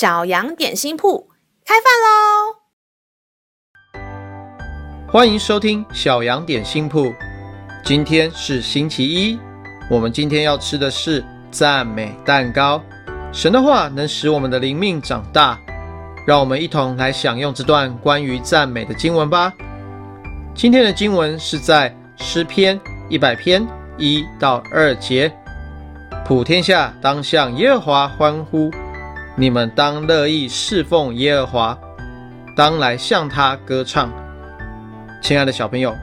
小羊点心铺开饭喽！欢迎收听小羊点心铺。今天是星期一，我们今天要吃的是赞美蛋糕。神的话能使我们的灵命长大，让我们一同来享用这段关于赞美的经文吧。今天的经文是在诗篇一百篇一到二节：普天下当向耶和华欢呼。你们当乐意侍奉耶和华，当来向他歌唱。亲爱的小朋友，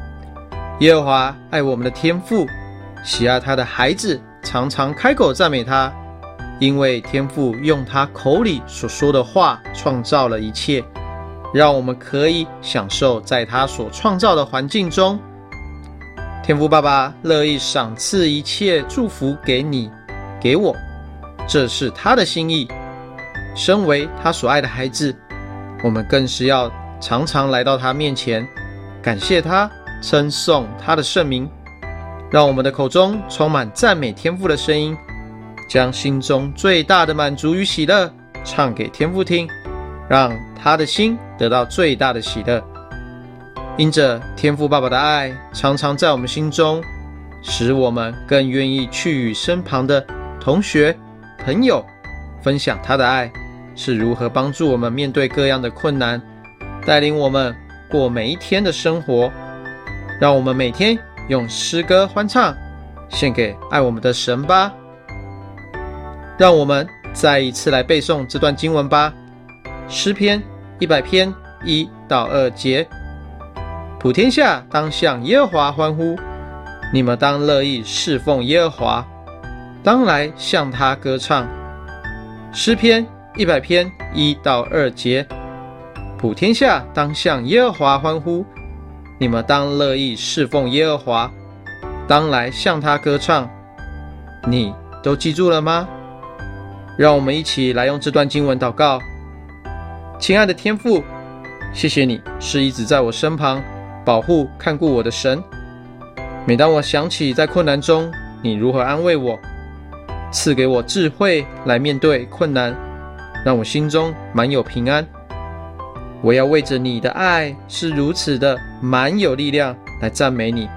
耶和华爱我们的天父，喜爱他的孩子，常常开口赞美他，因为天父用他口里所说的话创造了一切，让我们可以享受在他所创造的环境中。天父爸爸乐意赏赐一切祝福给你，给我，这是他的心意。身为他所爱的孩子，我们更是要常常来到他面前，感谢他，称颂他的圣名，让我们的口中充满赞美天父的声音，将心中最大的满足与喜乐唱给天父听，让他的心得到最大的喜乐。因着天父爸爸的爱，常常在我们心中，使我们更愿意去与身旁的同学、朋友分享他的爱。是如何帮助我们面对各样的困难，带领我们过每一天的生活。让我们每天用诗歌欢唱，献给爱我们的神吧。让我们再一次来背诵这段经文吧。诗篇一百篇一到二节：普天下当向耶和华欢呼，你们当乐意侍奉耶和华，当来向他歌唱。诗篇。一百篇一到二节，普天下当向耶和华欢呼，你们当乐意侍奉耶和华，当来向他歌唱。你都记住了吗？让我们一起来用这段经文祷告。亲爱的天父，谢谢你是一直在我身旁保护看顾我的神。每当我想起在困难中你如何安慰我，赐给我智慧来面对困难。让我心中满有平安。我要为着你的爱是如此的满有力量来赞美你，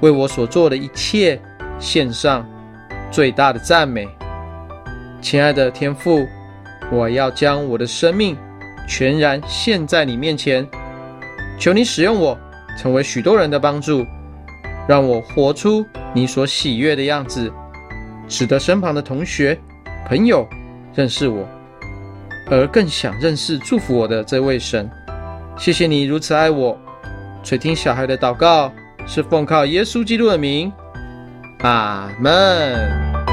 为我所做的一切献上最大的赞美。亲爱的天父，我要将我的生命全然献在你面前，求你使用我，成为许多人的帮助，让我活出你所喜悦的样子，使得身旁的同学、朋友认识我。而更想认识祝福我的这位神，谢谢你如此爱我，垂听小孩的祷告，是奉靠耶稣基督的名，阿门。